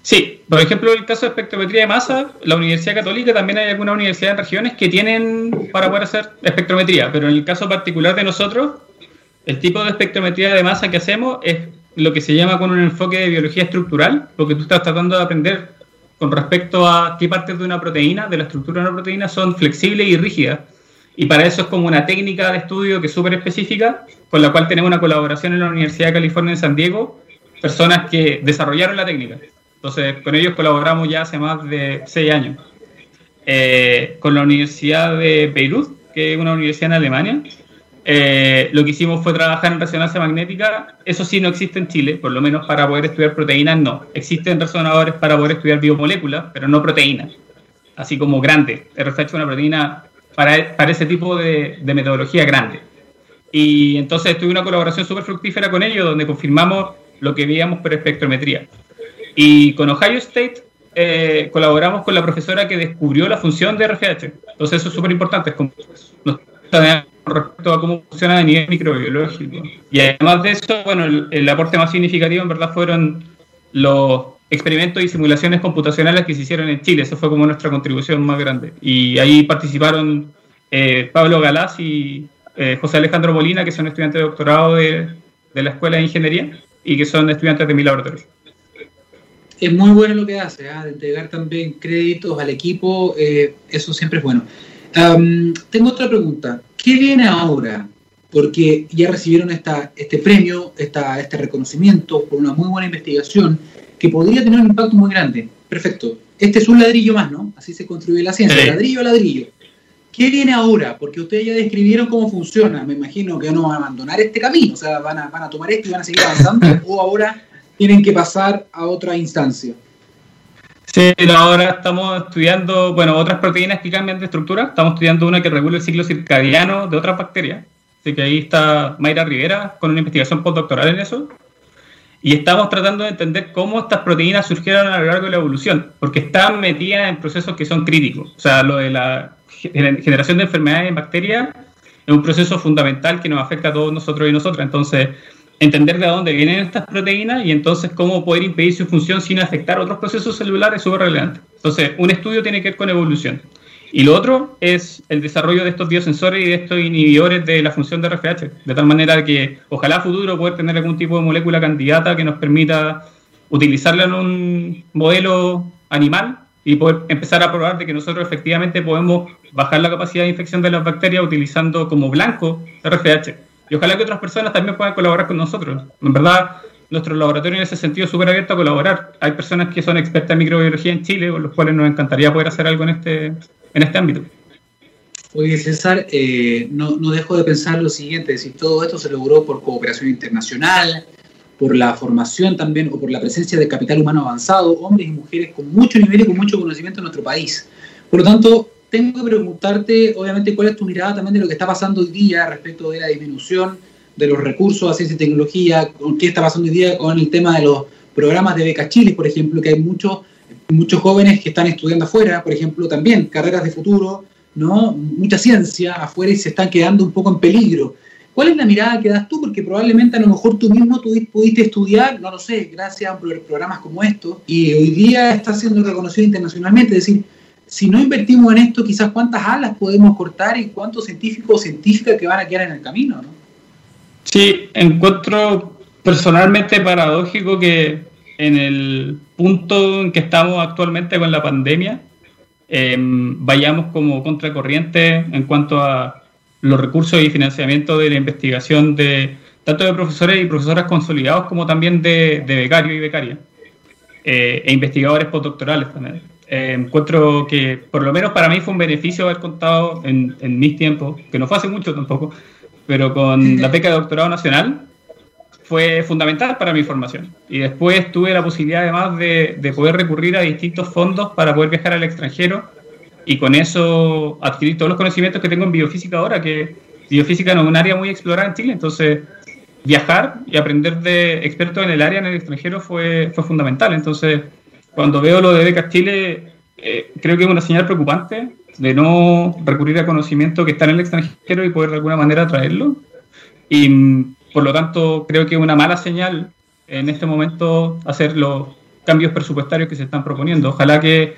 Sí, por ejemplo, el caso de espectrometría de masa, la Universidad Católica, también hay algunas universidades en regiones que tienen para poder hacer espectrometría, pero en el caso particular de nosotros, el tipo de espectrometría de masa que hacemos es lo que se llama con un enfoque de biología estructural, porque tú estás tratando de aprender con respecto a qué partes de una proteína, de la estructura de una proteína, son flexibles y rígidas. Y para eso es como una técnica de estudio que es súper específica, con la cual tenemos una colaboración en la Universidad de California en San Diego, personas que desarrollaron la técnica. Entonces, con ellos colaboramos ya hace más de seis años. Eh, con la Universidad de Beirut, que es una universidad en Alemania, eh, lo que hicimos fue trabajar en resonancia magnética. Eso sí no existe en Chile, por lo menos para poder estudiar proteínas no. Existen resonadores para poder estudiar biomoléculas, pero no proteínas. Así como grande. RFH es una proteína para, para ese tipo de, de metodología grande. Y entonces tuve una colaboración súper fructífera con ellos, donde confirmamos lo que veíamos por espectrometría. Y con Ohio State eh, colaboramos con la profesora que descubrió la función de RFH. Entonces eso es súper importante, con respecto a cómo funciona a nivel microbiológico. Y además de eso, bueno, el, aporte más significativo en verdad fueron los experimentos y simulaciones computacionales que se hicieron en Chile. Eso fue como nuestra contribución más grande. Y ahí participaron eh, Pablo Galás y eh, José Alejandro Molina, que son estudiantes de doctorado de, de la Escuela de Ingeniería y que son estudiantes de mi laboratorio es muy bueno lo que hace, ¿ah? de entregar también créditos al equipo, eh, eso siempre es bueno. Tengo otra pregunta, ¿qué viene ahora? Porque ya recibieron esta, este premio, esta, este reconocimiento por una muy buena investigación que podría tener un impacto muy grande. Perfecto. Este es un ladrillo más, ¿no? Así se construye la ciencia, ladrillo a ladrillo. ¿Qué viene ahora? Porque ustedes ya describieron cómo funciona. Me imagino que no van a abandonar este camino, o sea, van a, van a tomar esto y van a seguir avanzando, o ahora tienen que pasar a otra instancia. Sí, ahora estamos estudiando, bueno, otras proteínas que cambian de estructura. Estamos estudiando una que regula el ciclo circadiano de otras bacterias. Así que ahí está Mayra Rivera con una investigación postdoctoral en eso. Y estamos tratando de entender cómo estas proteínas surgieron a lo largo de la evolución, porque están metidas en procesos que son críticos. O sea, lo de la generación de enfermedades en bacterias es un proceso fundamental que nos afecta a todos nosotros y nosotras. Entonces, entender de dónde vienen estas proteínas y entonces cómo poder impedir su función sin afectar otros procesos celulares es súper relevante. Entonces, un estudio tiene que ver con evolución. Y lo otro es el desarrollo de estos biosensores y de estos inhibidores de la función de RFH, de tal manera que ojalá futuro poder tener algún tipo de molécula candidata que nos permita utilizarla en un modelo animal y poder empezar a probar de que nosotros efectivamente podemos bajar la capacidad de infección de las bacterias utilizando como blanco RFH. Y ojalá que otras personas también puedan colaborar con nosotros. En verdad, nuestro laboratorio en ese sentido es súper abierto a colaborar. Hay personas que son expertas en microbiología en Chile, con los cuales nos encantaría poder hacer algo en este, en este ámbito. Oye, César, eh, no, no, dejo de pensar lo siguiente, si todo esto se logró por cooperación internacional, por la formación también o por la presencia de capital humano avanzado, hombres y mujeres con mucho nivel y con mucho conocimiento en nuestro país. Por lo tanto, tengo que preguntarte, obviamente, cuál es tu mirada también de lo que está pasando hoy día respecto de la disminución de los recursos a ciencia y tecnología, qué está pasando hoy día con el tema de los programas de becas Chile, por ejemplo, que hay muchos muchos jóvenes que están estudiando afuera, por ejemplo, también carreras de futuro, ¿no? Mucha ciencia afuera y se están quedando un poco en peligro. ¿Cuál es la mirada que das tú? Porque probablemente a lo mejor tú mismo pudiste estudiar, no lo sé, gracias a programas como estos, y hoy día está siendo reconocido internacionalmente. Es decir, si no invertimos en esto, quizás cuántas alas podemos cortar y cuántos científicos o científicas que van a quedar en el camino, ¿no? Sí, encuentro personalmente paradójico que en el punto en que estamos actualmente con la pandemia, em, vayamos como contracorriente en cuanto a los recursos y financiamiento de la investigación de tanto de profesores y profesoras consolidados como también de, becarios y becarias eh, e investigadores postdoctorales también. Eh, encuentro que por lo menos para mí fue un beneficio haber contado en, mis tiempos, que no fue hace mucho tampoco, pero con la beca de doctorado nacional fue fundamental para mi formación. Y después tuve la posibilidad además de, de poder recurrir a distintos fondos para poder viajar al extranjero y con eso adquirir todos los conocimientos que tengo en biofísica ahora, que biofísica no es un área muy explorada en Chile, entonces viajar y aprender de expertos en el área en el extranjero fue, fue fundamental. Entonces, cuando veo lo de Becas Chile, eh, creo que es una señal preocupante de no recurrir a conocimiento que está en el extranjero y poder de alguna manera traerlo. Y mm, por lo tanto, creo que es una mala señal en este momento hacer los cambios presupuestarios que se están proponiendo. Ojalá que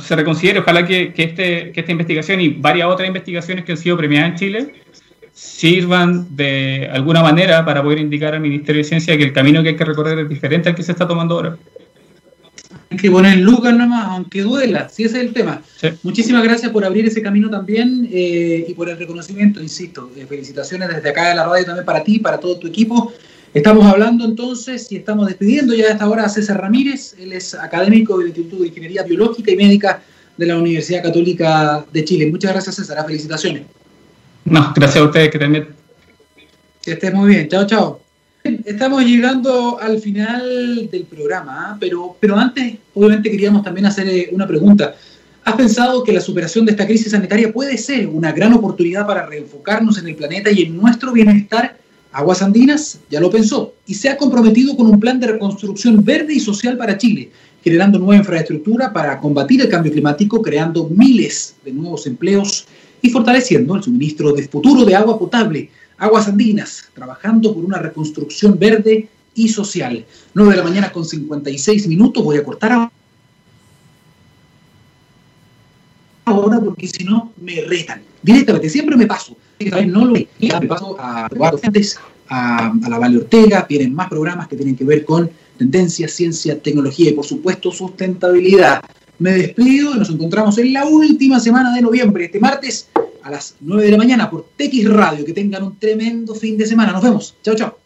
se reconsidere, ojalá que, este, que esta investigación y varias otras investigaciones que han sido premiadas en Chile sirvan de alguna manera para poder indicar al Ministerio de Ciencia que el camino que hay que recorrer es diferente al que se está tomando ahora. Hay que poner lucas nomás, aunque duela, si ese es el tema. Muchísimas gracias por abrir ese camino también eh, y por el reconocimiento, insisto. Eh, felicitaciones desde acá de la radio también para ti, para todo tu equipo. Estamos hablando entonces y estamos despidiendo ya a esta hora a César Ramírez. Él es académico del Instituto de Ingeniería Biológica y Médica de la Universidad Católica de Chile. Muchas gracias, César. Felicitaciones. No, gracias a ustedes que también. Que estés muy bien. Chao, chao. Estamos llegando al final del programa, ¿ah? pero, pero antes, obviamente, queríamos también hacer eh, una pregunta. ¿Has pensado que la superación de esta crisis sanitaria puede ser una gran oportunidad para reenfocarnos en el planeta y en nuestro bienestar? Aguas Andinas ya lo pensó y se ha comprometido con un plan de reconstrucción verde y social para Chile, generando nueva infraestructura para combatir el cambio climático, creando miles de nuevos empleos y fortaleciendo el suministro de futuro de agua potable Aguas Andinas, trabajando por una reconstrucción verde y social. 9 de la mañana con 56 minutos, voy a cortar ahora porque si no me retan. Directamente, siempre me paso. No lo me paso a a, a la Valle Ortega, vienen más programas que tienen que ver con tendencia, ciencia, tecnología y por supuesto sustentabilidad. Me despido nos encontramos en la última semana de noviembre, este martes a las 9 de la mañana por TX Radio. Que tengan un tremendo fin de semana. Nos vemos. Chao, chao.